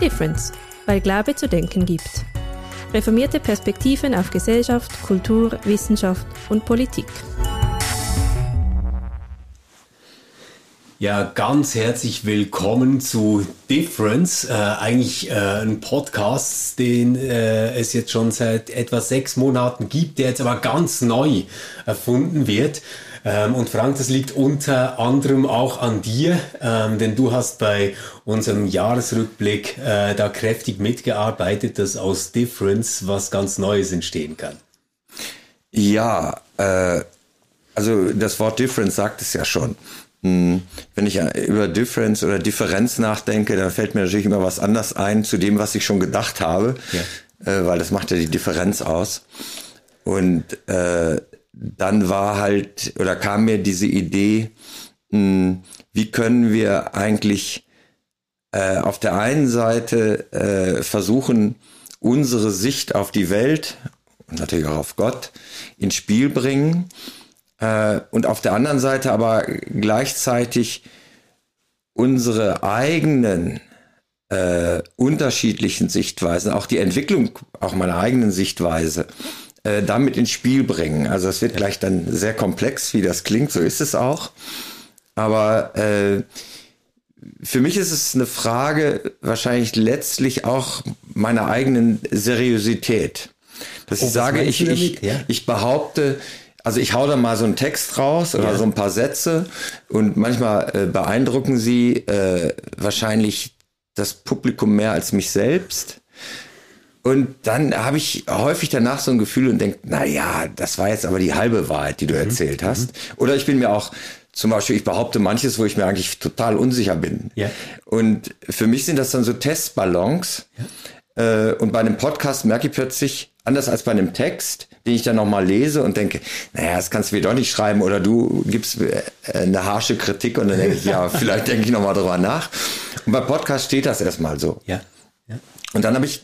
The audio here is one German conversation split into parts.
Difference, weil Glaube zu denken gibt. Reformierte Perspektiven auf Gesellschaft, Kultur, Wissenschaft und Politik. Ja, ganz herzlich willkommen zu Difference, äh, eigentlich äh, ein Podcast, den äh, es jetzt schon seit etwa sechs Monaten gibt, der jetzt aber ganz neu erfunden wird. Ähm, und Frank, das liegt unter anderem auch an dir, ähm, denn du hast bei unserem Jahresrückblick äh, da kräftig mitgearbeitet, dass aus Difference was ganz Neues entstehen kann. Ja, äh, also das Wort Difference sagt es ja schon. Hm, wenn ich über Difference oder Differenz nachdenke, dann fällt mir natürlich immer was anderes ein zu dem, was ich schon gedacht habe, ja. äh, weil das macht ja die Differenz aus. Und äh, dann war halt oder kam mir diese Idee, mh, hm, wie können wir eigentlich äh, auf der einen Seite äh, versuchen, unsere Sicht auf die Welt und natürlich auch auf Gott ins Spiel bringen äh, und auf der anderen Seite aber gleichzeitig unsere eigenen äh, unterschiedlichen Sichtweisen, auch die Entwicklung auch meiner eigenen Sichtweise äh, damit ins Spiel bringen. Also es wird gleich dann sehr komplex, wie das klingt, so ist es auch. Aber äh, für mich ist es eine Frage wahrscheinlich letztlich auch meiner eigenen Seriosität. Dass oh, ich sage, ich, ich, ja? ich behaupte, also ich hau da mal so einen Text raus oder ja. so ein paar Sätze und manchmal äh, beeindrucken sie äh, wahrscheinlich das Publikum mehr als mich selbst. Und dann habe ich häufig danach so ein Gefühl und denke, na ja, das war jetzt aber die halbe Wahrheit, die du mhm. erzählt hast. Mhm. Oder ich bin mir auch zum Beispiel, ich behaupte manches, wo ich mir eigentlich total unsicher bin. Ja. Und für mich sind das dann so Testballons. Ja. Äh, und bei einem Podcast merke ich plötzlich, anders als bei einem Text, den ich dann nochmal lese und denke, naja, das kannst du mir doch nicht schreiben oder du gibst äh, eine harsche Kritik und dann denke ich, ja, vielleicht denke ich nochmal drüber nach. Und bei Podcast steht das erstmal so. Ja. Ja. Und dann habe ich,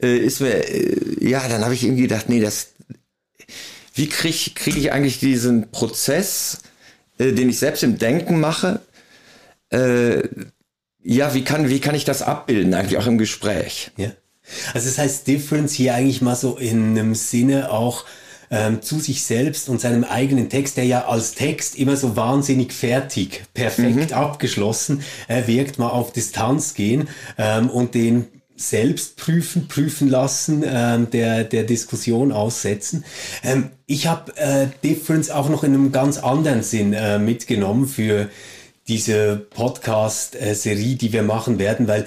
äh, ist mir, äh, ja, dann habe ich irgendwie gedacht, nee, das, wie kriege krieg ich eigentlich diesen Prozess, äh, den ich selbst im Denken mache, äh, ja, wie kann, wie kann ich das abbilden, eigentlich auch im Gespräch? Ja. Also das heißt Difference hier eigentlich mal so in einem Sinne auch ähm, zu sich selbst und seinem eigenen Text, der ja als Text immer so wahnsinnig fertig, perfekt mhm. abgeschlossen äh, wirkt, mal auf Distanz gehen ähm, und den selbst prüfen, prüfen lassen, ähm, der, der Diskussion aussetzen. Ähm, ich habe äh, Difference auch noch in einem ganz anderen Sinn äh, mitgenommen für diese Podcast-Serie, die wir machen werden, weil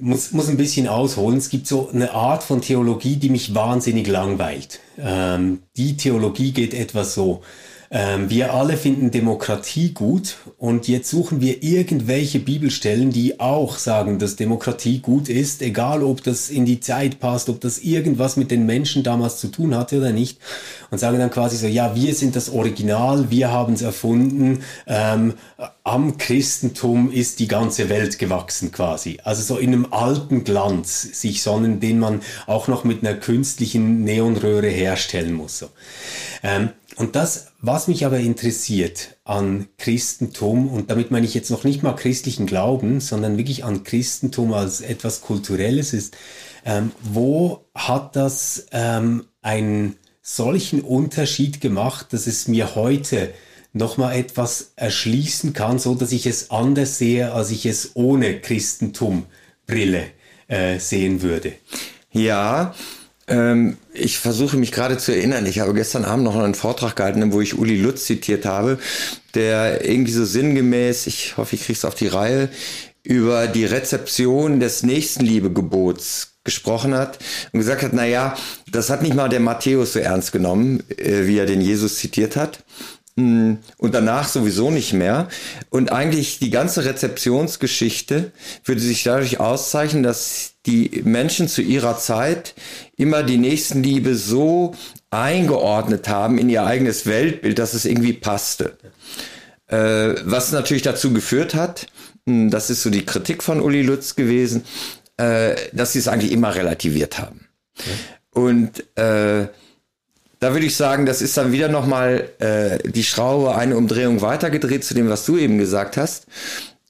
muss, muss ein bisschen ausholen. Es gibt so eine Art von Theologie, die mich wahnsinnig langweilt. Ähm, die Theologie geht etwas so. Ähm, wir alle finden Demokratie gut und jetzt suchen wir irgendwelche Bibelstellen, die auch sagen, dass Demokratie gut ist, egal ob das in die Zeit passt, ob das irgendwas mit den Menschen damals zu tun hatte oder nicht. Und sagen dann quasi so, ja, wir sind das Original, wir haben es erfunden, ähm, am Christentum ist die ganze Welt gewachsen quasi. Also so in einem alten Glanz sich sonnen, den man auch noch mit einer künstlichen Neonröhre herstellen muss. So. Ähm, und das, was mich aber interessiert an Christentum, und damit meine ich jetzt noch nicht mal christlichen Glauben, sondern wirklich an Christentum als etwas Kulturelles ist, ähm, wo hat das ähm, einen solchen Unterschied gemacht, dass es mir heute nochmal etwas erschließen kann, so dass ich es anders sehe, als ich es ohne Christentum-Brille äh, sehen würde? Ja, ähm, ich versuche mich gerade zu erinnern. Ich habe gestern Abend noch einen Vortrag gehalten, wo ich Uli Lutz zitiert habe, der irgendwie so sinngemäß, ich hoffe, ich kriege es auf die Reihe, über die Rezeption des Nächstenliebegebots gesprochen hat und gesagt hat, na ja, das hat nicht mal der Matthäus so ernst genommen, äh, wie er den Jesus zitiert hat. Mm, und danach sowieso nicht mehr. Und eigentlich die ganze Rezeptionsgeschichte würde sich dadurch auszeichnen, dass die Menschen zu ihrer Zeit immer die Nächstenliebe so eingeordnet haben in ihr eigenes Weltbild, dass es irgendwie passte. Äh, was natürlich dazu geführt hat, mm, das ist so die Kritik von Uli Lutz gewesen, äh, dass sie es eigentlich immer relativiert haben. Okay. Und äh, da würde ich sagen, das ist dann wieder nochmal äh, die Schraube eine Umdrehung weitergedreht zu dem, was du eben gesagt hast.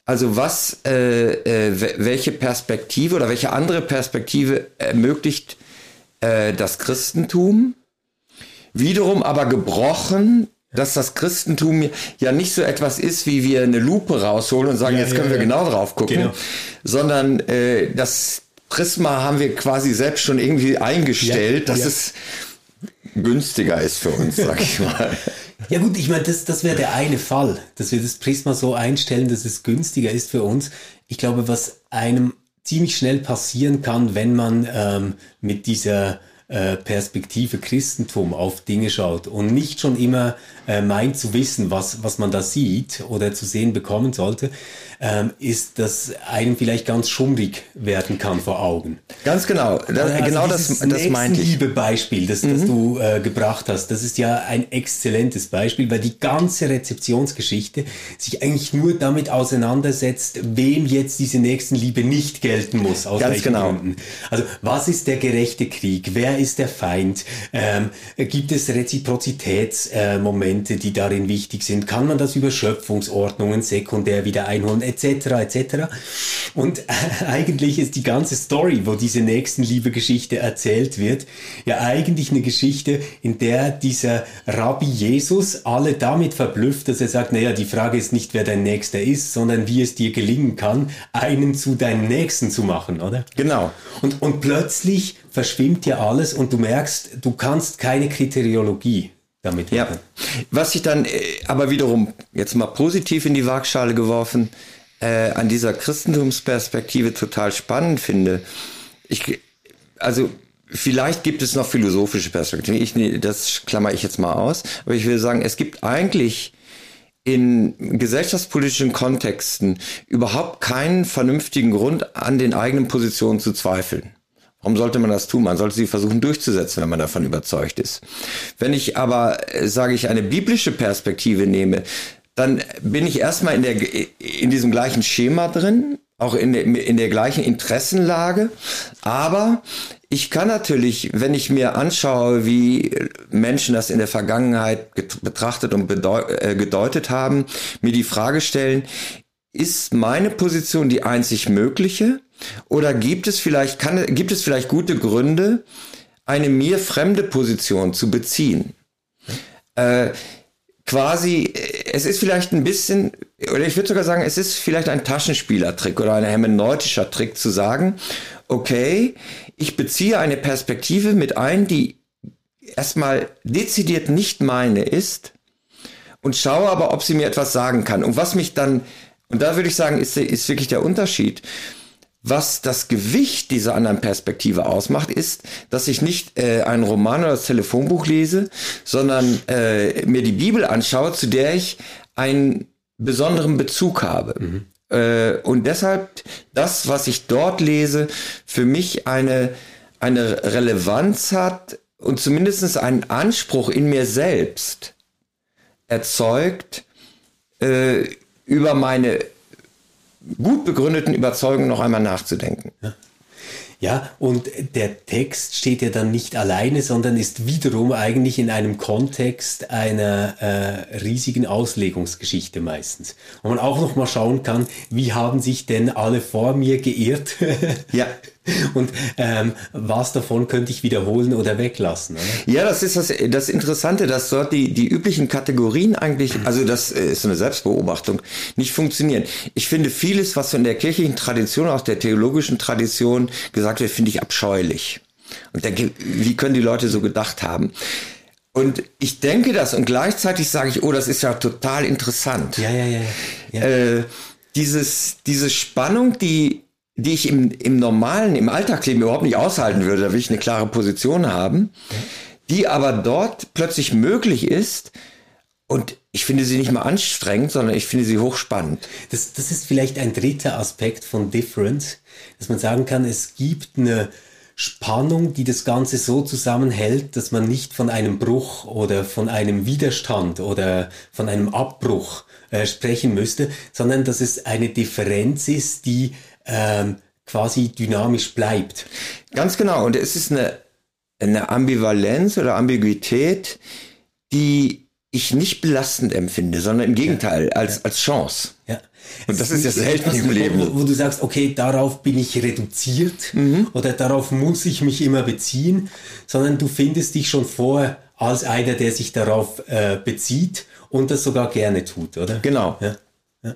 Also was, äh, äh, welche Perspektive oder welche andere Perspektive ermöglicht äh, das Christentum? Wiederum aber gebrochen, dass das Christentum ja nicht so etwas ist, wie wir eine Lupe rausholen und sagen, ja, jetzt können ja, wir ja. genau drauf gucken, genau. sondern äh, das Prisma haben wir quasi selbst schon irgendwie eingestellt, dass es günstiger ist für uns, sag ich mal. Ja gut, ich meine, das, das wäre der eine Fall, dass wir das Prisma so einstellen, dass es günstiger ist für uns. Ich glaube, was einem ziemlich schnell passieren kann, wenn man ähm, mit dieser äh, Perspektive Christentum auf Dinge schaut und nicht schon immer äh, meint zu wissen, was, was man da sieht oder zu sehen bekommen sollte, ähm, ist, dass einem vielleicht ganz schummrig werden kann vor Augen. Ganz genau. Das, also genau das, das meinte ich. liebe Beispiel, das, mhm. das du äh, gebracht hast, das ist ja ein exzellentes Beispiel, weil die ganze Rezeptionsgeschichte sich eigentlich nur damit auseinandersetzt, wem jetzt diese Nächstenliebe nicht gelten muss. Aus Ganz genau. Gründen. Also was ist der gerechte Krieg? Wer ist der Feind? Ähm, gibt es Reziprozitätsmomente, äh, die darin wichtig sind? Kann man das über Schöpfungsordnungen sekundär wieder einholen? etc. etc. Und eigentlich ist die ganze Story, wo diese Nächstenliebe-Geschichte erzählt wird, ja eigentlich eine Geschichte, in der dieser Rabbi Jesus alle damit verblüfft, dass er sagt, naja, die Frage ist nicht, wer dein Nächster ist, sondern wie es dir gelingen kann, einen zu deinem Nächsten zu machen, oder? Genau. Und, und plötzlich verschwimmt ja alles und du merkst, du kannst keine Kriteriologie damit machen. Ja. Was ich dann äh, aber wiederum jetzt mal positiv in die Waagschale geworfen, äh, an dieser Christentumsperspektive total spannend finde. Ich, also vielleicht gibt es noch philosophische Perspektiven. Ich, das klammer ich jetzt mal aus. Aber ich will sagen, es gibt eigentlich in gesellschaftspolitischen Kontexten überhaupt keinen vernünftigen Grund, an den eigenen Positionen zu zweifeln. Warum sollte man das tun? Man sollte sie versuchen durchzusetzen, wenn man davon überzeugt ist. Wenn ich aber, äh, sage ich, eine biblische Perspektive nehme, dann bin ich erstmal in, der, in diesem gleichen Schema drin, auch in der, in der gleichen Interessenlage. Aber ich kann natürlich, wenn ich mir anschaue, wie Menschen das in der Vergangenheit betrachtet und äh, gedeutet haben, mir die Frage stellen, ist meine Position die einzig mögliche? Oder gibt es vielleicht, kann, gibt es vielleicht gute Gründe, eine mir fremde Position zu beziehen? Äh, quasi, es ist vielleicht ein bisschen, oder ich würde sogar sagen, es ist vielleicht ein Taschenspielertrick oder ein hermeneutischer Trick zu sagen, okay, ich beziehe eine Perspektive mit ein, die erstmal dezidiert nicht meine ist und schaue aber, ob sie mir etwas sagen kann. Und was mich dann, und da würde ich sagen, ist, ist wirklich der Unterschied. Was das Gewicht dieser anderen Perspektive ausmacht, ist, dass ich nicht äh, einen Roman oder das Telefonbuch lese, sondern äh, mir die Bibel anschaue, zu der ich einen besonderen Bezug habe. Mhm. Äh, und deshalb das, was ich dort lese, für mich eine, eine Relevanz hat und zumindest einen Anspruch in mir selbst erzeugt, äh, über meine gut begründeten Überzeugungen noch einmal nachzudenken. Ja. Ja, und der Text steht ja dann nicht alleine, sondern ist wiederum eigentlich in einem Kontext einer äh, riesigen Auslegungsgeschichte meistens. Wo man auch noch mal schauen kann, wie haben sich denn alle vor mir geirrt? ja. Und ähm, was davon könnte ich wiederholen oder weglassen? Oder? Ja, das ist das, das Interessante, dass dort die, die üblichen Kategorien eigentlich, also das ist eine Selbstbeobachtung, nicht funktionieren. Ich finde vieles, was von der kirchlichen Tradition, auch der theologischen Tradition gesagt wird, finde ich abscheulich. Und denke, wie können die Leute so gedacht haben? Und ich denke das und gleichzeitig sage ich, oh, das ist ja total interessant. Ja, ja, ja. ja. Äh, dieses, diese Spannung, die die ich im, im normalen, im Alltagsleben überhaupt nicht aushalten würde, da will ich eine klare Position haben, die aber dort plötzlich möglich ist und ich finde sie nicht mal anstrengend, sondern ich finde sie hochspannend. Das, das ist vielleicht ein dritter Aspekt von Difference, dass man sagen kann, es gibt eine Spannung, die das Ganze so zusammenhält, dass man nicht von einem Bruch oder von einem Widerstand oder von einem Abbruch äh, sprechen müsste, sondern dass es eine Differenz ist, die ähm, quasi dynamisch bleibt. Ganz genau. Und es ist eine, eine Ambivalenz oder Ambiguität, die ich nicht belastend empfinde, sondern im Gegenteil, als, als Chance. Ja. Und das ist ja selten im Leben. Wo, wo, du sagst, okay, darauf bin ich reduziert mhm. oder darauf muss ich mich immer beziehen, sondern du findest dich schon vor als einer, der sich darauf äh, bezieht und das sogar gerne tut, oder? Genau. Ja, ja.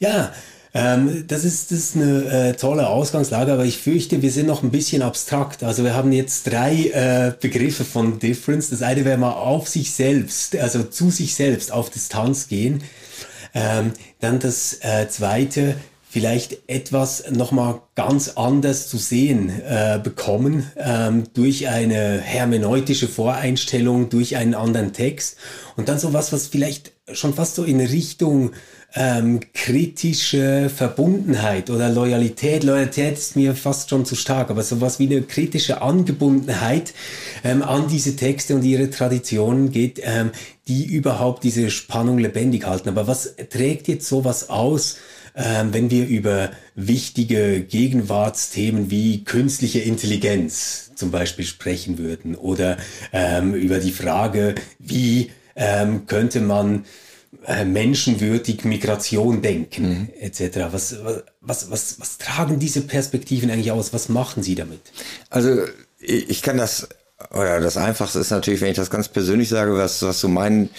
ja ähm, das, ist, das ist eine äh, tolle Ausgangslage, aber ich fürchte, wir sind noch ein bisschen abstrakt. Also wir haben jetzt drei äh, Begriffe von Difference. Das eine wäre mal auf sich selbst, also zu sich selbst auf Distanz gehen. Ähm, dann das äh, zweite, vielleicht etwas nochmal ganz anders zu sehen äh, bekommen ähm, durch eine hermeneutische Voreinstellung, durch einen anderen Text und dann sowas, was vielleicht schon fast so in Richtung ähm, kritische Verbundenheit oder Loyalität. Loyalität ist mir fast schon zu stark, aber sowas wie eine kritische Angebundenheit ähm, an diese Texte und ihre Traditionen geht, ähm, die überhaupt diese Spannung lebendig halten. Aber was trägt jetzt sowas aus? ähm, wenn wir über wichtige Gegenwartsthemen wie künstliche Intelligenz zum Beispiel sprechen würden oder ähm, über die Frage, wie ähm, könnte man äh, menschenwürdig Migration denken, mhm. etc. Was, was, was, was tragen diese Perspektiven eigentlich aus? Was machen Sie damit? Also ich kann das, oder das Einfachste ist natürlich, wenn ich das ganz persönlich sage, was, was so mein,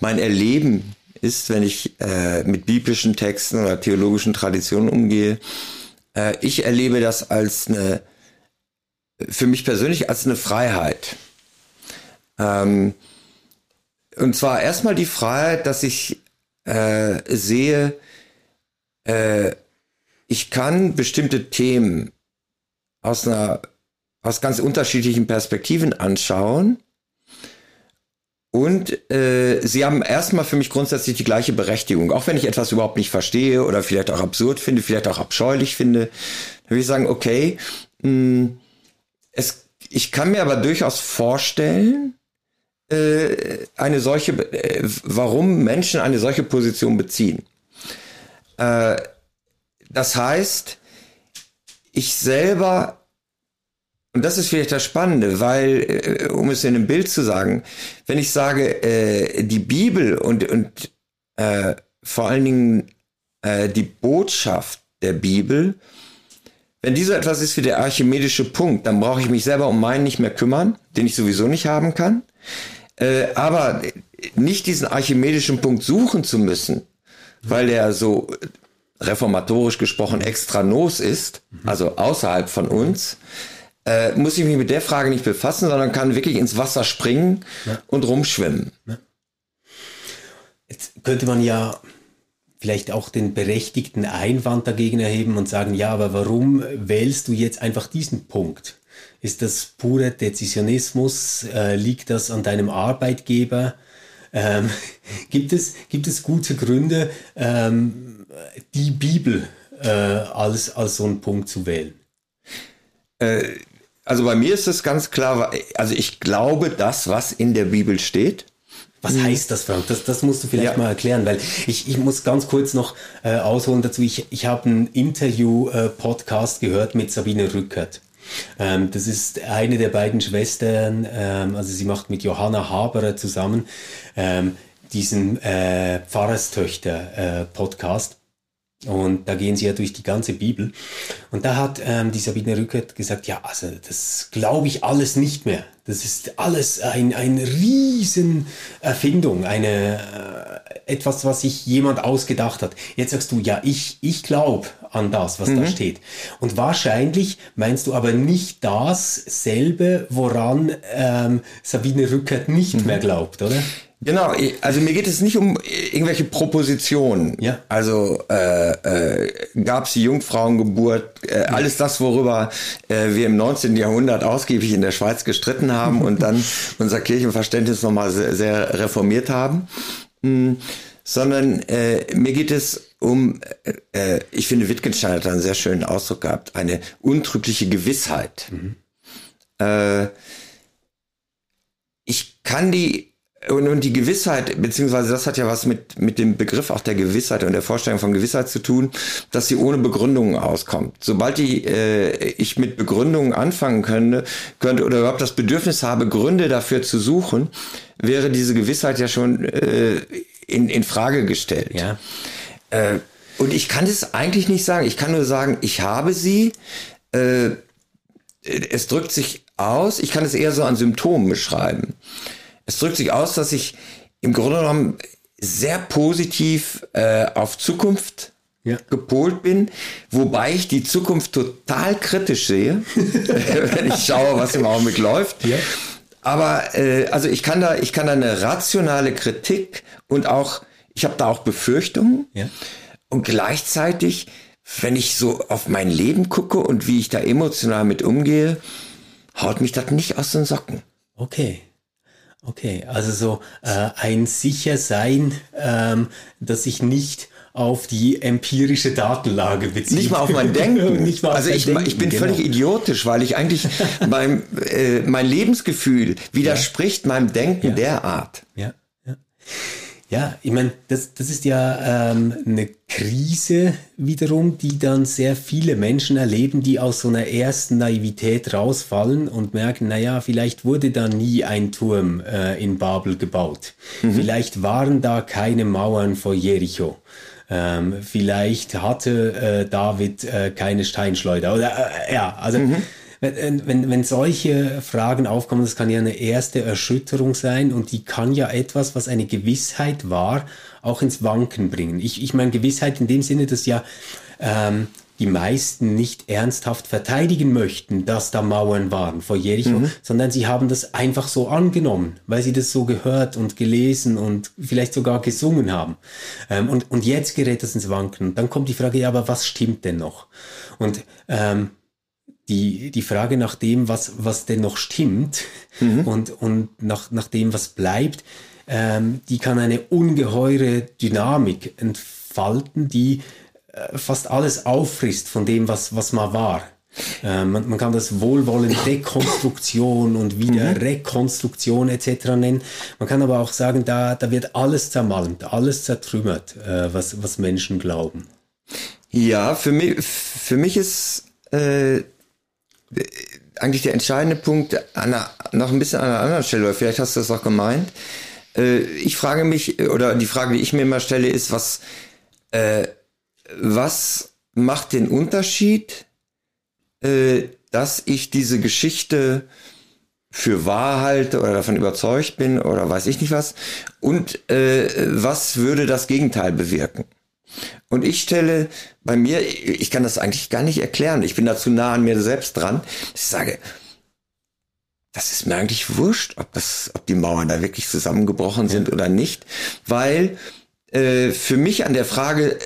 mein Erleben ist, wenn ich äh, mit biblischen Texten oder theologischen Traditionen umgehe. Äh, ich erlebe das als eine, für mich persönlich als eine Freiheit. Ähm, und zwar erstmal die Freiheit, dass ich äh, sehe, äh, ich kann bestimmte Themen aus einer aus ganz unterschiedlichen Perspektiven anschauen. Und äh, sie haben erstmal für mich grundsätzlich die gleiche Berechtigung. Auch wenn ich etwas überhaupt nicht verstehe oder vielleicht auch absurd finde, vielleicht auch abscheulich finde, dann würde ich sagen, okay, mh, hm, es, ich kann mir aber durchaus vorstellen, äh, eine solche, äh, warum Menschen eine solche Position beziehen. Äh, das heißt, ich selber, und das ist vielleicht das Spannende, weil, äh, um es in einem Bild zu sagen, wenn ich sage, äh, die Bibel und, und vor allen Dingen die Botschaft der Bibel, wenn die so etwas ist wie der archimedische Punkt, dann brauche ich mich selber um meinen nicht mehr kümmern, den ich sowieso nicht haben kann. Äh, aber nicht diesen archimedischen Punkt suchen zu müssen, weil der so reformatorisch gesprochen extra nos ist, also außerhalb von uns, äh, muss ich mich mit der Frage nicht befassen, sondern kann wirklich ins Wasser springen ja. und rumschwimmen. Jetzt könnte man ja vielleicht auch den berechtigten Einwand dagegen erheben und sagen, ja, aber warum wählst du jetzt einfach diesen Punkt? Ist das pure Dezisionismus? Äh, liegt das an deinem Arbeitgeber? Ähm, gibt, es, gibt es gute Gründe, ähm, die Bibel äh, als, als so einen Punkt zu wählen? Äh, also bei mir ist es ganz klar, also ich glaube das, was in der Bibel steht. Was mhm. heißt das, Frank? Das, das musst du vielleicht ja. mal erklären, weil ich, ich muss ganz kurz noch äh, ausholen dazu. Ich, ich habe einen Interview-Podcast äh, gehört mit Sabine Rückert. Ähm, das ist eine der beiden Schwestern, ähm, also sie macht mit Johanna Haberer zusammen ähm, diesen äh, Pfarrerstöchter-Podcast. Äh, und da gehen sie ja durch die ganze Bibel. Und da hat ähm, die Sabine Rückert gesagt, ja, also das glaube ich alles nicht mehr. Das ist alles ein, ein riesen Erfindung, eine, äh, etwas, was sich jemand ausgedacht hat. Jetzt sagst du, ja, ich, ich glaube an das, was mhm. da steht. Und wahrscheinlich meinst du aber nicht dasselbe, woran ähm, Sabine Rückert nicht mhm. mehr glaubt, oder? Genau, also mir geht es nicht um irgendwelche Propositionen. Ja. Also äh, äh, gab es die Jungfrauengeburt, äh, alles das, worüber äh, wir im 19. Jahrhundert ausgiebig in der Schweiz gestritten haben und dann unser Kirchenverständnis nochmal sehr, sehr reformiert haben. Mhm. Sondern äh, mir geht es um, äh, äh, ich finde, Wittgenstein hat einen sehr schönen Ausdruck gehabt, eine untrügliche Gewissheit. Mhm. Äh, ich kann die und, und die Gewissheit, beziehungsweise das hat ja was mit, mit dem Begriff auch der Gewissheit und der Vorstellung von Gewissheit zu tun, dass sie ohne Begründungen auskommt. Sobald die, äh, ich mit Begründungen anfangen könnte, könnte oder überhaupt das Bedürfnis habe, Gründe dafür zu suchen, wäre diese Gewissheit ja schon äh, in, in Frage gestellt. Ja. Äh, und ich kann es eigentlich nicht sagen. Ich kann nur sagen, ich habe sie. Äh, es drückt sich aus, ich kann es eher so an Symptomen beschreiben. Es drückt sich aus, dass ich im Grunde genommen sehr positiv äh, auf Zukunft ja. gepolt bin, wobei ich die Zukunft total kritisch sehe, wenn ich schaue, was im Augenblick läuft. Ja. Aber äh, also ich kann da, ich kann da eine rationale Kritik und auch, ich habe da auch Befürchtungen. Ja. Und gleichzeitig, wenn ich so auf mein Leben gucke und wie ich da emotional mit umgehe, haut mich das nicht aus den Socken. Okay. Okay, also so äh, ein Sichersein, ähm, dass ich nicht auf die empirische Datenlage beziehe. Nicht mal auf mein Denken. Nicht mal also ich, Denken, ich bin genau. völlig idiotisch, weil ich eigentlich mein, äh, mein Lebensgefühl widerspricht ja. meinem Denken ja. derart. Ja, ja. Ja, ich meine, das, das ist ja ähm, eine Krise wiederum, die dann sehr viele Menschen erleben, die aus so einer ersten Naivität rausfallen und merken, naja, vielleicht wurde da nie ein Turm äh, in Babel gebaut. Mhm. Vielleicht waren da keine Mauern vor Jericho. Ähm, vielleicht hatte äh, David äh, keine Steinschleuder. Oder äh, ja, also mhm wenn, wenn, wenn solche Fragen aufkommen, das kann ja eine erste Erschütterung sein und die kann ja etwas, was eine Gewissheit war, auch ins Wanken bringen. Ich, ich meine Gewissheit in dem Sinne, dass ja ähm, die meisten nicht ernsthaft verteidigen möchten, dass da Mauern waren vor Jericho, mhm. sondern sie haben das einfach so angenommen, weil sie das so gehört und gelesen und vielleicht sogar gesungen haben. Ähm, und, und jetzt gerät das ins Wanken. Und dann kommt die Frage, ja, aber was stimmt denn noch? Und ähm, die, die Frage nach dem, was, was denn noch stimmt mhm. und, und nach, nach dem, was bleibt, ähm, die kann eine ungeheure Dynamik entfalten, die äh, fast alles auffrisst von dem, was, was mal war. Äh, man, man, kann das Wohlwollen Dekonstruktion und wieder mhm. Rekonstruktion etc. nennen. Man kann aber auch sagen, da, da wird alles zermalmt, alles zertrümmert, äh, was, was Menschen glauben. Ja, für mich, für mich ist äh, eigentlich der entscheidende Punkt an einer, noch ein bisschen an einer anderen Stelle, oder vielleicht hast du das auch gemeint. Äh, ich frage mich, oder die Frage, die ich mir immer stelle, ist, was, äh, was macht den Unterschied, äh, dass ich diese Geschichte für wahr halte oder davon überzeugt bin oder weiß ich nicht was und äh, was würde das Gegenteil bewirken? Und ich stelle bei mir, ich kann das eigentlich gar nicht erklären, ich bin da zu nah an mir selbst dran, ich sage, das ist mir eigentlich wurscht, ob das, ob die Mauern da wirklich zusammengebrochen sind ja. oder nicht, weil äh, für mich an der Frage, äh,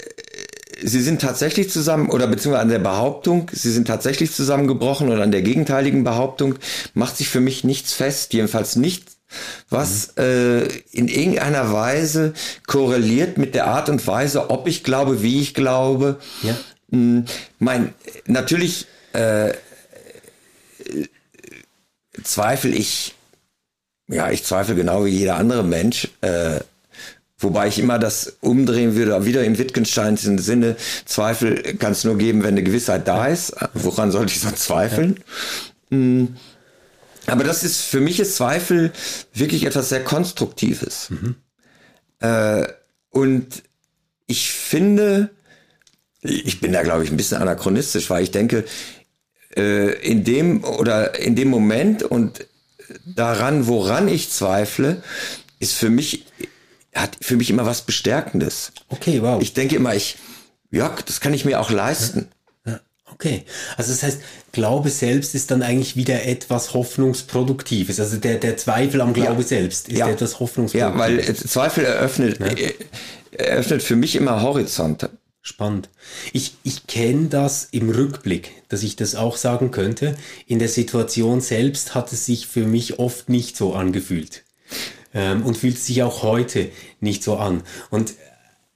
sie sind tatsächlich zusammen oder beziehungsweise an der Behauptung, sie sind tatsächlich zusammengebrochen oder an der gegenteiligen Behauptung macht sich für mich nichts fest, jedenfalls nicht was mhm. äh, in irgendeiner Weise korreliert mit der Art und Weise, ob ich glaube, wie ich glaube. Ja. Hm, mein, natürlich äh, zweifle ich, ja, ich zweifle genau wie jeder andere Mensch, äh, Wobei ich immer das umdrehen würde, wieder in Wittgensteins Sinne, Zweifel kann es nur geben, wenn eine Gewissheit da ist. Woran sollte ich sonst zweifeln? Ja. Hm. Aber das ist, für mich ist Zweifel wirklich etwas sehr Konstruktives. Mhm. Äh, und ich finde, ich bin da glaube ich ein bisschen anachronistisch, weil ich denke, äh, in dem oder in dem Moment und daran, woran ich zweifle, ist für mich, hat für mich immer was Bestärkendes. Okay, wow. Ich denke immer, ich, ja, das kann ich mir auch leisten. Okay, also das heißt, Glaube selbst ist dann eigentlich wieder etwas Hoffnungsproduktives. Also der, der Zweifel am Glaube ja. selbst ist ja. etwas Hoffnungsproduktives. Ja, weil äh, Zweifel eröffnet, ja. Äh, eröffnet für mich immer Horizonte. Spannend. Ich, ich kenne das im Rückblick, dass ich das auch sagen könnte. In der Situation selbst hat es sich für mich oft nicht so angefühlt. Ähm, und fühlt sich auch heute nicht so an. Und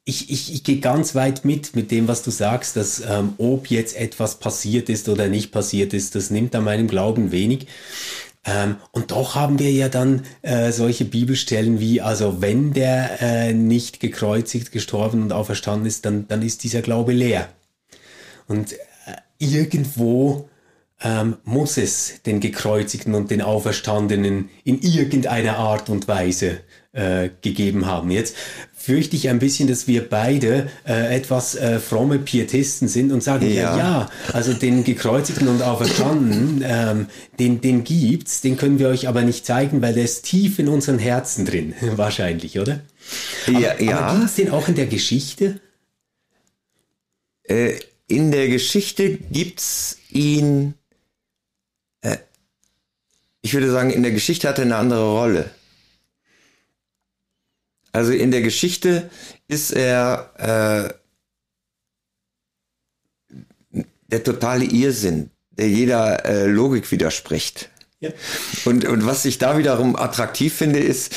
ich, ich, ich gehe ganz weit mit mit dem, was du sagst, dass ähm, ob jetzt etwas passiert ist oder nicht passiert ist, das nimmt an meinem Glauben wenig. Ähm, und doch haben wir ja dann äh, solche Bibelstellen wie, also wenn der äh, nicht gekreuzigt, gestorben und auferstanden ist, dann, dann ist dieser Glaube leer. Und äh, irgendwo ähm, muss es den Gekreuzigten und den Auferstandenen in irgendeiner Art und Weise äh, gegeben haben. Jetzt fürchte ich ein bisschen, dass wir beide äh, etwas äh, fromme Pietisten sind und sagen, ja, ja, ja also den Gekreuzigten und Auferstandenen, ähm, den, den gibt's, den können wir euch aber nicht zeigen, weil der ist tief in unseren Herzen drin, wahrscheinlich, oder? Ja, aber, ja. Aber gibt's den auch in der Geschichte? Äh, in der Geschichte gibt's ihn, äh, ich würde sagen, in der Geschichte hat er eine andere Rolle. Also in der Geschichte ist er äh, der totale Irrsinn, der jeder äh, Logik widerspricht. Ja. Und, und was ich da wiederum attraktiv finde, ist,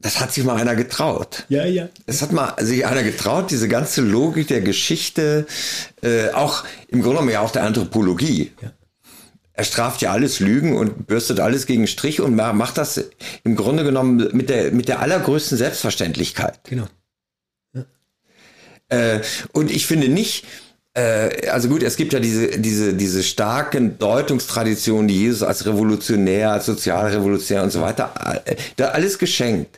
das hat sich mal einer getraut. Ja, ja. Es hat mal sich einer getraut, diese ganze Logik der Geschichte, äh, auch im Grunde genommen ja auch der Anthropologie. Ja er straft ja alles Lügen und bürstet alles gegen Strich und macht das im Grunde genommen mit der, mit der allergrößten Selbstverständlichkeit. Genau. Ja. Äh, und ich finde nicht, äh, also gut, es gibt ja diese, diese, diese starken Deutungstraditionen, die Jesus als Revolutionär, als Sozialrevolutionär und so weiter, äh, da alles geschenkt.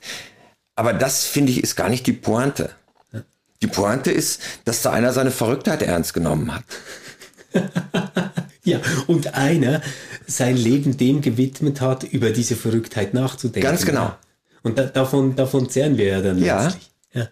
Aber das finde ich ist gar nicht die Pointe. Ja. Die Pointe ist, dass da einer seine Verrücktheit ernst genommen hat. Ja, und einer sein Leben dem gewidmet hat, über diese Verrücktheit nachzudenken. Ganz genau. Und da, davon, davon zehren wir ja dann ja. letztlich. Ja.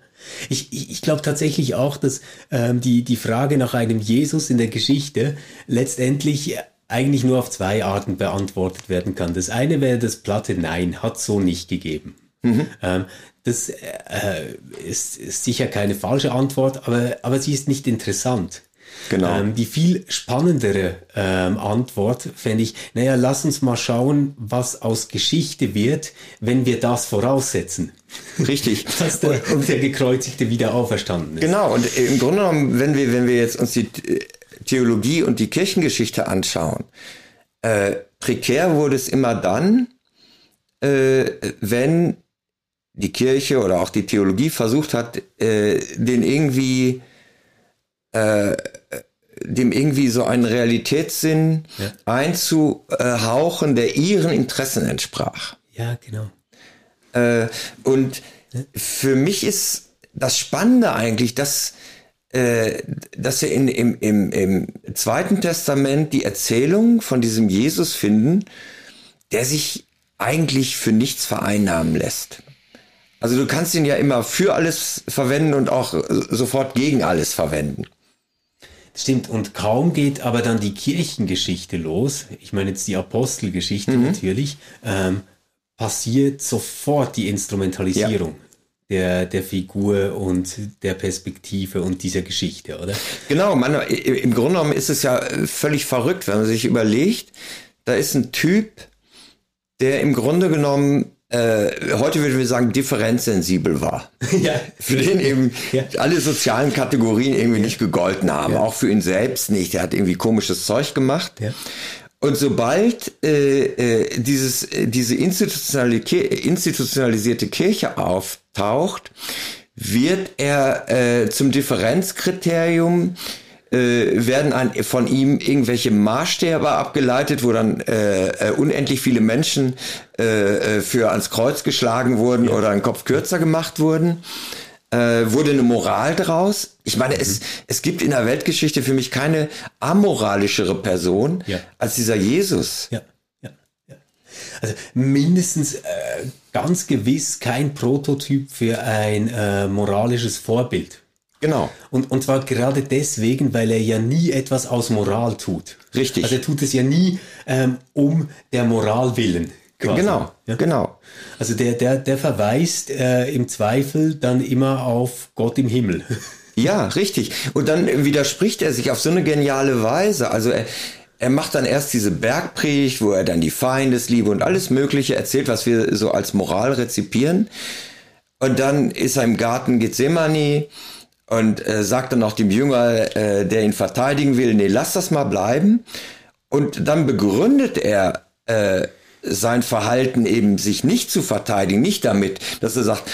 Ich, ich, ich glaube tatsächlich auch, dass ähm, die, die Frage nach einem Jesus in der Geschichte letztendlich eigentlich nur auf zwei Arten beantwortet werden kann. Das eine wäre das platte Nein, hat so nicht gegeben. Mhm. Ähm, das äh, ist, ist sicher keine falsche Antwort, aber, aber sie ist nicht interessant. Genau. Ähm, die viel spannendere ähm, Antwort fände ich, naja, lass uns mal schauen, was aus Geschichte wird, wenn wir das voraussetzen. Richtig. Dass der, und, der Gekreuzigte wieder auferstanden ist. Genau, und im Grunde genommen, wenn wir, wenn wir jetzt uns die Theologie und die Kirchengeschichte anschauen, äh, prekär wurde es immer dann, äh, wenn die Kirche oder auch die Theologie versucht hat, äh, den irgendwie äh, dem irgendwie so einen Realitätssinn ja. einzuhauchen, der ihren Interessen entsprach. Ja, genau. Äh, und für mich ist das Spannende eigentlich, dass, äh, dass wir in, im, im, im Zweiten Testament die Erzählung von diesem Jesus finden, der sich eigentlich für nichts vereinnahmen lässt. Also du kannst ihn ja immer für alles verwenden und auch sofort gegen alles verwenden. Stimmt, und kaum geht aber dann die Kirchengeschichte los, ich meine jetzt die Apostelgeschichte mhm. natürlich, ähm, passiert sofort die Instrumentalisierung. Ja. Der, der Figur und der Perspektive und dieser Geschichte, oder? Genau, man, im Grunde genommen ist es ja völlig verrückt, wenn man sich überlegt, da ist ein Typ, der im Grunde genommen äh, heute würden wir sagen, differenzsensibel war. Ja. Für den eben ja. alle sozialen Kategorien irgendwie ja. nicht gegolten haben. Ja. Auch für ihn selbst nicht. Er hat irgendwie komisches Zeug gemacht. Ja. Und sobald äh, äh, dieses, äh, diese institutionalisierte Kirche auftaucht, wird er äh, zum Differenzkriterium äh, werden an, von ihm irgendwelche Maßstäbe abgeleitet, wo dann äh, äh, unendlich viele Menschen äh, äh, für ans Kreuz geschlagen wurden ja. oder einen Kopf kürzer gemacht wurden. Äh, wurde eine Moral draus. Ich meine, mhm. es, es gibt in der Weltgeschichte für mich keine amoralischere Person ja. als dieser Jesus. Ja. ja. ja. Also mindestens äh, ganz gewiss kein Prototyp für ein äh, moralisches Vorbild. Genau. Und, und zwar gerade deswegen, weil er ja nie etwas aus Moral tut. Richtig. Also er tut es ja nie ähm, um der Moral willen. Quasi. Genau, ja? genau. Also der, der, der verweist äh, im Zweifel dann immer auf Gott im Himmel. Ja, richtig. Und dann widerspricht er sich auf so eine geniale Weise. Also er, er macht dann erst diese Bergpredigt, wo er dann die Feindesliebe und alles Mögliche erzählt, was wir so als Moral rezipieren. Und dann ist er im Garten Gethsemane und äh, sagt dann auch dem Jünger, äh, der ihn verteidigen will, nee, lass das mal bleiben. Und dann begründet er äh, sein Verhalten eben, sich nicht zu verteidigen, nicht damit, dass er sagt,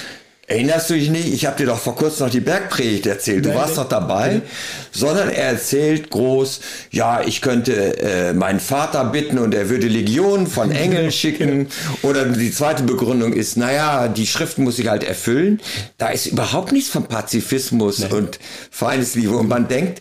erinnerst du dich nicht, ich habe dir doch vor kurzem noch die Bergpredigt erzählt, du Nein, warst nein. doch dabei, sondern er erzählt groß, ja, ich könnte äh, meinen Vater bitten und er würde Legionen von Engeln schicken. Oder die zweite Begründung ist, naja, die Schrift muss sich halt erfüllen. Da ist überhaupt nichts von Pazifismus und Feindesliebe. Und man denkt,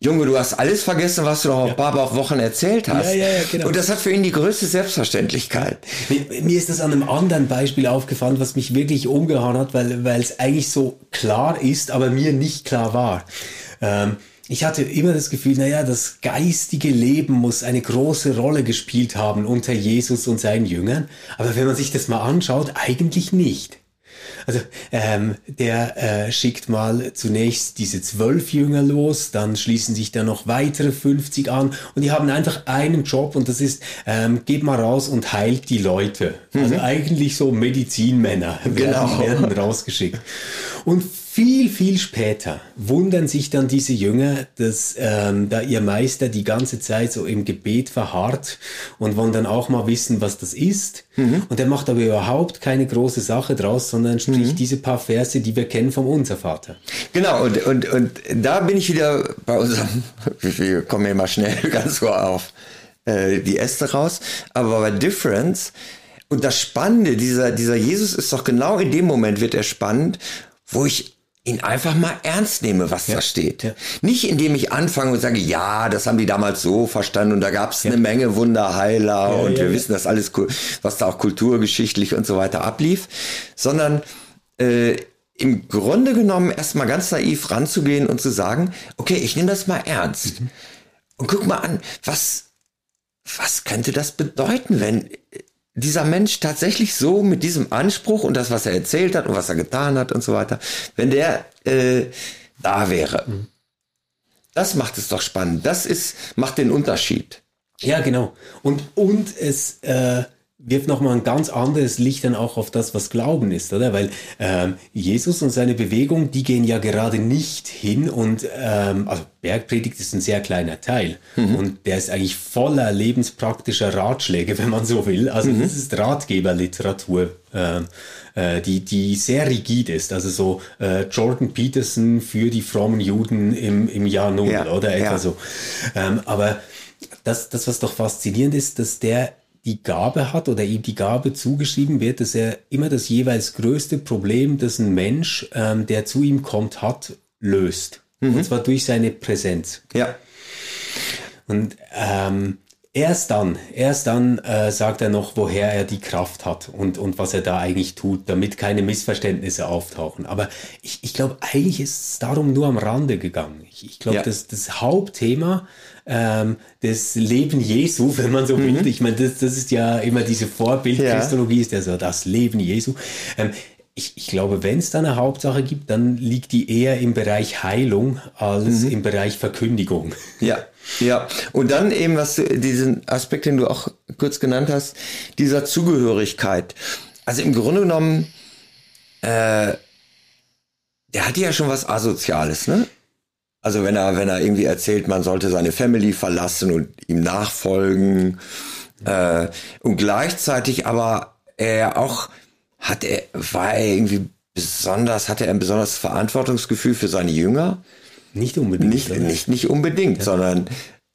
Junge, du hast alles vergessen, was du noch ein paar Wochen erzählt hast. Ja, ja, ja, genau. Und das hat für ihn die größte Selbstverständlichkeit. Mir, mir ist das an einem anderen Beispiel aufgefallen, was mich wirklich umgehauen hat, weil, weil es eigentlich so klar ist, aber mir nicht klar war. Ähm, ich hatte immer das Gefühl, naja, das geistige Leben muss eine große Rolle gespielt haben unter Jesus und seinen Jüngern. Aber wenn man sich das mal anschaut, eigentlich nicht. Also ähm, der äh, schickt mal zunächst diese zwölf Jünger los, dann schließen sich da noch weitere 50 an und die haben einfach einen Job und das ist, ähm, geht mal raus und heilt die Leute. Also eigentlich so Medizinmänner Genau. werden, werden rausgeschickt. Und viel, viel später wundern sich dann diese Jünger, dass ähm, da ihr Meister die ganze Zeit so im Gebet verharrt und wollen dann auch mal wissen, was das ist. Und er macht aber überhaupt keine große Sache draus, sondern spricht diese paar Verse, die wir kennen vom Unser Vater. Genau, und, und, und da bin ich wieder bei unserem, wir kommen ja immer schnell ganz so auf äh, die Äste raus, aber bei Difference und das Spannende, dieser, dieser Jesus ist doch genau in dem Moment wird er spannend, wo ich ihn einfach mal ernst nehme, was da steht. ja. Nicht indem ich anfange und sage, ja, das haben die damals so verstanden und da gab es eine Menge Wunderheiler und ja, wir ja. wissen das alles, was da auch kulturgeschichtlich und so weiter ablief, sondern äh, im Grunde genommen erstmal ganz naiv ranzugehen und zu sagen, okay, ich nehme das mal ernst. Und guck mal an, was, was könnte das bedeuten, wenn dieser Mensch tatsächlich so mit diesem Anspruch und das, was er erzählt hat und was er getan hat und so weiter, wenn der äh, da wäre. Das macht es doch spannend. Das ist, macht den Unterschied. Ja, genau. Und, und es äh, wirft nochmal ein ganz anderes Licht dann auch auf das, was Glauben ist, oder? Weil ähm, Jesus und seine Bewegung, die gehen ja gerade nicht hin und, ähm, also Bergpredigt ist ein sehr kleiner Teil und der ist eigentlich voller lebenspraktischer Ratschläge, wenn man so will. Also das ist Ratgeberliteratur, ähm, äh, die, die sehr rigid ist. Also so äh, Jordan Peterson für die frommen Juden im, im Jahr Null, Ja, oder etwa ja. so. Ähm, aber das, das, was doch faszinierend ist, dass der die Gabe hat oder ihm die Gabe zugeschrieben wird, dass er immer das jeweils größte Problem, das ein Mensch, ähm, der zu ihm kommt, hat, löst. Und zwar durch seine Präsenz. Ja. Und ähm, erst dann, erst dann äh, sagt er noch, woher er die Kraft hat und, und was er da eigentlich tut, damit keine Missverständnisse auftauchen. Aber ich, ich glaube, eigentlich ist es darum nur am Rande gegangen. Ich, ich glaube, Ja. das, das Hauptthema ähm, des Leben Jesu, wenn man so will, ich meine, das, das ist ja immer diese Vorbildchristologie, ist ja so das Leben Jesu. Ähm, ich, ich glaube, wenn es da eine Hauptsache gibt, dann liegt die eher im Bereich Heilung als im Bereich Verkündigung. Ja, ja. Und dann eben, was du, diesen Aspekt, den du auch kurz genannt hast, dieser Zugehörigkeit. Also im Grunde genommen, äh, der hat ja schon was Asoziales, ne? Also wenn er, wenn er irgendwie erzählt, man sollte seine Family verlassen und ihm nachfolgen, äh, und gleichzeitig aber er auch hat er, war er irgendwie besonders, hatte er ein besonderes Verantwortungsgefühl für seine Jünger? Nicht unbedingt. Nicht, nicht, nicht unbedingt, sondern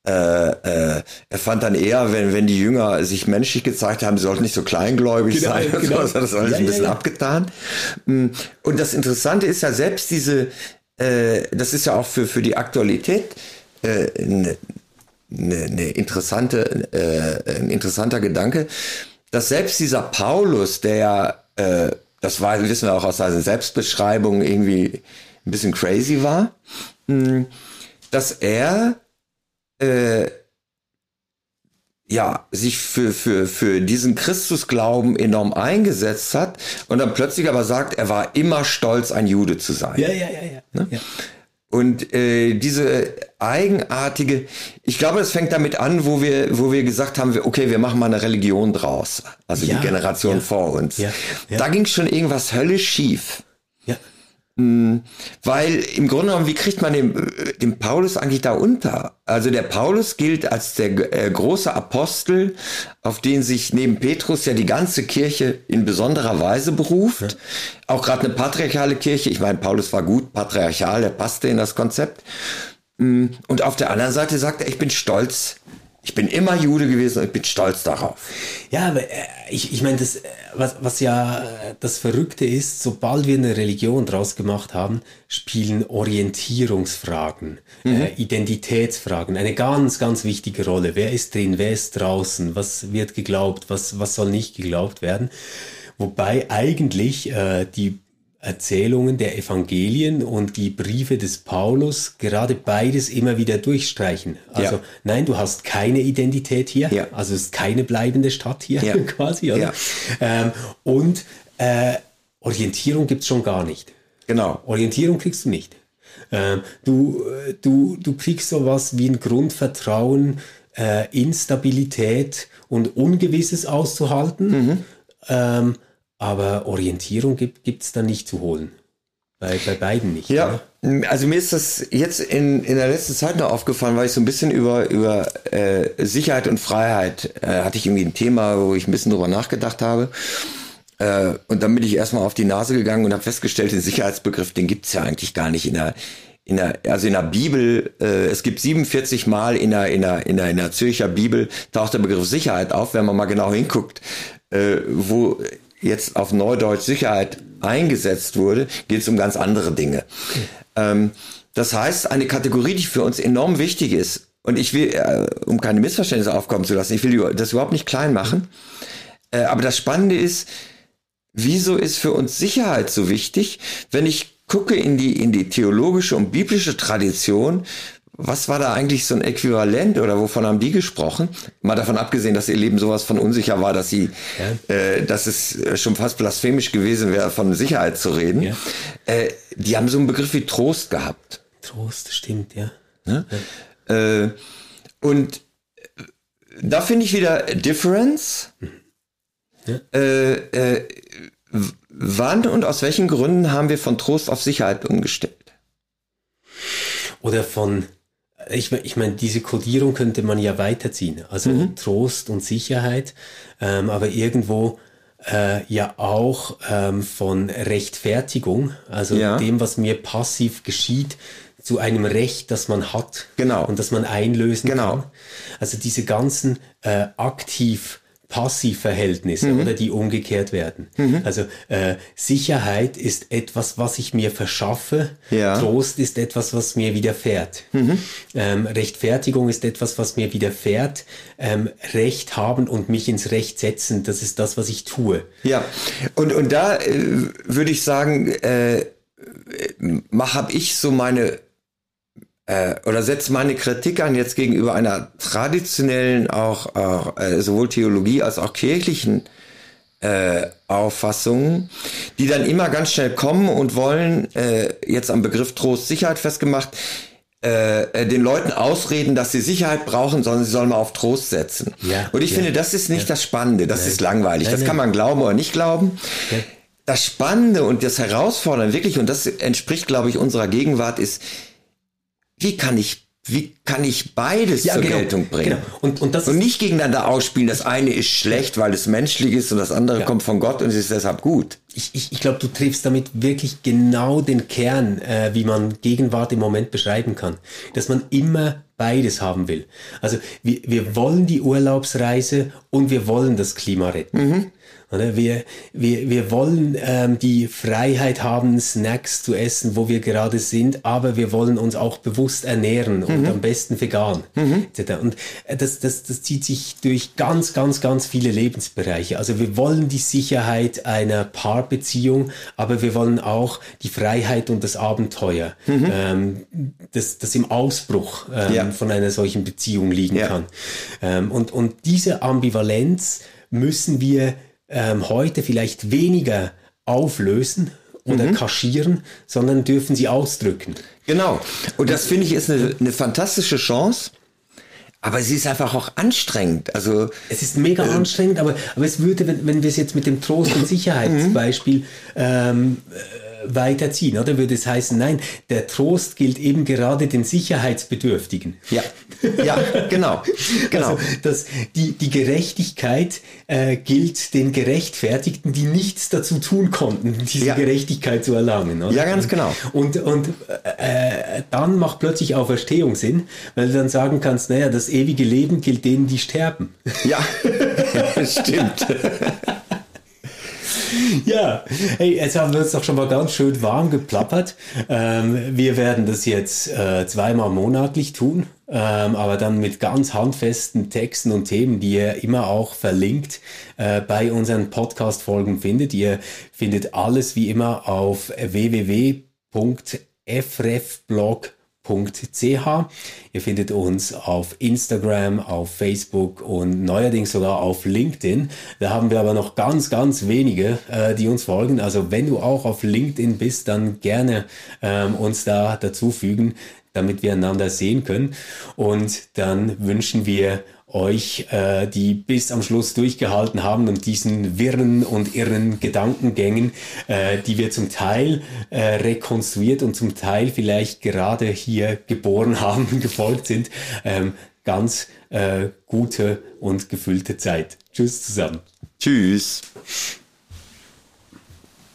äh, äh, er fand dann eher, wenn, wenn die Jünger sich menschlich gezeigt haben, sie sollten nicht so kleingläubig Genau, sein. genau. so, Das hat das alles Ja, ein ja, bisschen ja. abgetan. Mm, Und das Interessante ist ja selbst diese, äh, das ist ja auch für, für die Aktualität äh, ne, ne interessante, äh, ein interessanter Gedanke, dass selbst dieser Paulus, der ja, äh, das war, wissen wir auch aus seiner Selbstbeschreibung, irgendwie ein bisschen crazy war, mh, dass er äh, ja, sich für, für, für diesen Christusglauben enorm eingesetzt hat und dann plötzlich aber sagt, er war immer stolz, ein Jude zu sein. Ja, ja, ja, ja. Ne? ja. Und äh, diese eigenartige, ich glaube, es fängt damit an, wo wir, wo wir gesagt haben, okay, wir machen mal eine Religion draus. Also Ja, die Generation ja, vor uns. ja. Da ging schon irgendwas höllisch schief. Mm, weil im Grunde genommen, wie kriegt man den, den Paulus eigentlich da unter? Also der Paulus gilt als der äh, große Apostel, auf den sich neben Petrus ja die ganze Kirche in besonderer Weise beruft. Ja. Auch gerade eine patriarchale Kirche. Ich meine, Paulus war gut patriarchal, der passte in das Konzept. Mm, und auf der anderen Seite sagt er, ich bin stolz ich bin immer Jude gewesen und ich bin stolz darauf. Ja, aber äh, ich, ich meine, das, äh, was, was ja äh, das Verrückte ist, sobald wir eine Religion draus gemacht haben, spielen Orientierungsfragen, mhm. äh, Identitätsfragen eine ganz, ganz wichtige Rolle. Wer ist drin, wer ist draußen, was wird geglaubt, was, was soll nicht geglaubt werden. Wobei eigentlich äh, die Erzählungen der Evangelien und die Briefe des Paulus gerade beides immer wieder durchstreichen. Also ja. nein, du hast keine Identität hier, ja. also es ist keine bleibende Stadt hier ja. quasi. Ähm, und äh, Orientierung gibt's schon gar nicht. Genau. Orientierung kriegst du nicht. Ähm, du, du, du kriegst sowas wie ein Grundvertrauen, äh, Instabilität und Ungewisses auszuhalten. Mhm. Ähm, aber Orientierung gibt es da nicht zu holen. Bei, bei beiden nicht. Ja, oder? also mir ist das jetzt in, in der letzten Zeit noch aufgefallen, weil ich so ein bisschen über, über äh, Sicherheit und Freiheit äh, hatte ich irgendwie ein Thema, wo ich ein bisschen drüber nachgedacht habe. Äh, und dann bin ich erstmal auf die Nase gegangen und habe festgestellt, den Sicherheitsbegriff, den gibt es ja eigentlich gar nicht in der, in der, also in der Bibel, äh, es gibt 47 Mal in der, in der, in der, in der Zürcher Bibel taucht der Begriff Sicherheit auf, wenn man mal genau hinguckt, äh, wo jetzt auf Neudeutsch Sicherheit eingesetzt wurde, geht es um ganz andere Dinge. Ähm, das heißt, eine Kategorie, die für uns enorm wichtig ist, und ich will, äh, um keine Missverständnisse aufkommen zu lassen, ich will das überhaupt nicht klein machen, äh, aber das Spannende ist, wieso ist für uns Sicherheit so wichtig, wenn ich gucke in die, in die theologische und biblische Tradition, was war da eigentlich so ein Äquivalent oder wovon haben die gesprochen? Mal davon abgesehen, dass ihr Leben sowas von unsicher war, dass sie, ja. äh, dass es schon fast blasphemisch gewesen wäre, von Sicherheit zu reden. Ja. Äh, die haben so einen Begriff wie Trost gehabt. Trost, stimmt, ja. Ne? ja. Äh, und da finde ich wieder Difference. Ja. Äh, äh, wann und aus welchen Gründen haben wir von Trost auf Sicherheit umgestellt? Oder von ich, ich meine, diese Kodierung könnte man ja weiterziehen. Also mhm. Trost und Sicherheit, ähm, aber irgendwo äh, ja auch ähm, von Rechtfertigung, also ja. dem, was mir passiv geschieht, zu einem Recht, das man hat genau. und das man einlösen genau. kann. Also diese ganzen äh, aktiv Passivverhältnisse mhm. oder die umgekehrt werden. Mhm. Also äh, Sicherheit ist etwas, was ich mir verschaffe. Ja. Trost ist etwas, was mir widerfährt. Mhm. Ähm, Rechtfertigung ist etwas, was mir widerfährt. Ähm, Recht haben und mich ins Recht setzen, das ist das, was ich tue. Ja, und, und da äh, würde ich sagen, äh, habe ich so meine äh, oder setzt meine Kritik an jetzt gegenüber einer traditionellen auch, auch äh, sowohl Theologie als auch kirchlichen äh, Auffassungen, die dann immer ganz schnell kommen und wollen, äh, jetzt am Begriff Trost Sicherheit festgemacht, äh, äh, den Leuten ausreden, dass sie Sicherheit brauchen, sondern sie sollen mal auf Trost setzen. Ja, und ich ja, finde, das ist nicht ja. das Spannende, das Nein. ist langweilig. Nein, das kann man glauben oder nicht glauben. Das Spannende und das Herausfordernde wirklich, und das entspricht, glaube ich, unserer Gegenwart, ist, wie kann ich wie kann ich beides ja, zur genau, Geltung bringen? Genau. Und, und, das und nicht gegeneinander ausspielen. Das eine ist schlecht, weil es menschlich ist und das andere ja. kommt von Gott und ist deshalb gut. Ich, ich, ich glaube, du triffst damit wirklich genau den Kern, äh, wie man Gegenwart im Moment beschreiben kann. Dass man immer beides haben will. Also wir, wir wollen die Urlaubsreise und wir wollen das Klima retten. Mhm. Wir, wir, wir wollen ähm, die Freiheit haben, Snacks zu essen, wo wir gerade sind, aber wir wollen uns auch bewusst ernähren mhm. und am besten vegan. Mhm. Und äh, das, das, das zieht sich durch ganz, ganz, ganz viele Lebensbereiche. Also wir wollen die Sicherheit einer Paarbeziehung, aber wir wollen auch die Freiheit und das Abenteuer, mhm. ähm, das, das im Ausbruch ähm, ja. von einer solchen Beziehung liegen ja. kann. Ähm, und, und diese Ambivalenz müssen wir ähm, heute vielleicht weniger auflösen oder mhm. kaschieren, sondern dürfen sie ausdrücken. Genau. Und das finde ich ist eine, eine fantastische Chance. Aber sie ist einfach auch anstrengend. Also es ist mega äh, anstrengend, aber, aber es würde, wenn, wenn wir es jetzt mit dem Trost- und Sicherheitsbeispiel mhm. ähm, weiterziehen, oder? Würde es heißen, nein, der Trost gilt eben gerade den Sicherheitsbedürftigen. Ja, ja, genau, genau. Also, dass die, die Gerechtigkeit äh, gilt den Gerechtfertigten, die nichts dazu tun konnten, diese ja. Gerechtigkeit zu erlangen. Oder? Ja, ganz genau. Und, und äh, dann macht plötzlich Auferstehung Sinn, weil du dann sagen kannst, naja, das ewige Leben gilt denen, die sterben. Ja, stimmt. ja, hey, jetzt haben wir uns doch schon mal ganz schön warm geplappert. Ähm, wir werden das jetzt äh, zweimal monatlich tun, ähm, aber dann mit ganz handfesten Texten und Themen, die ihr immer auch verlinkt äh, bei unseren Podcast-Folgen findet. Ihr findet alles wie immer auf www.frefblog.com ch. Ihr findet uns auf Instagram, auf Facebook und neuerdings sogar auf LinkedIn. Da haben wir aber noch ganz, ganz wenige, äh, die uns folgen. Also wenn du auch auf LinkedIn bist, dann gerne ähm, uns da dazufügen, damit wir einander sehen können. Und dann wünschen wir euch, äh, die bis am Schluss durchgehalten haben und diesen wirren und irren Gedankengängen, äh, die wir zum Teil äh, rekonstruiert und zum Teil vielleicht gerade hier geboren haben, gefolgt sind, ähm, ganz äh, gute und gefüllte Zeit. Tschüss zusammen. Tschüss.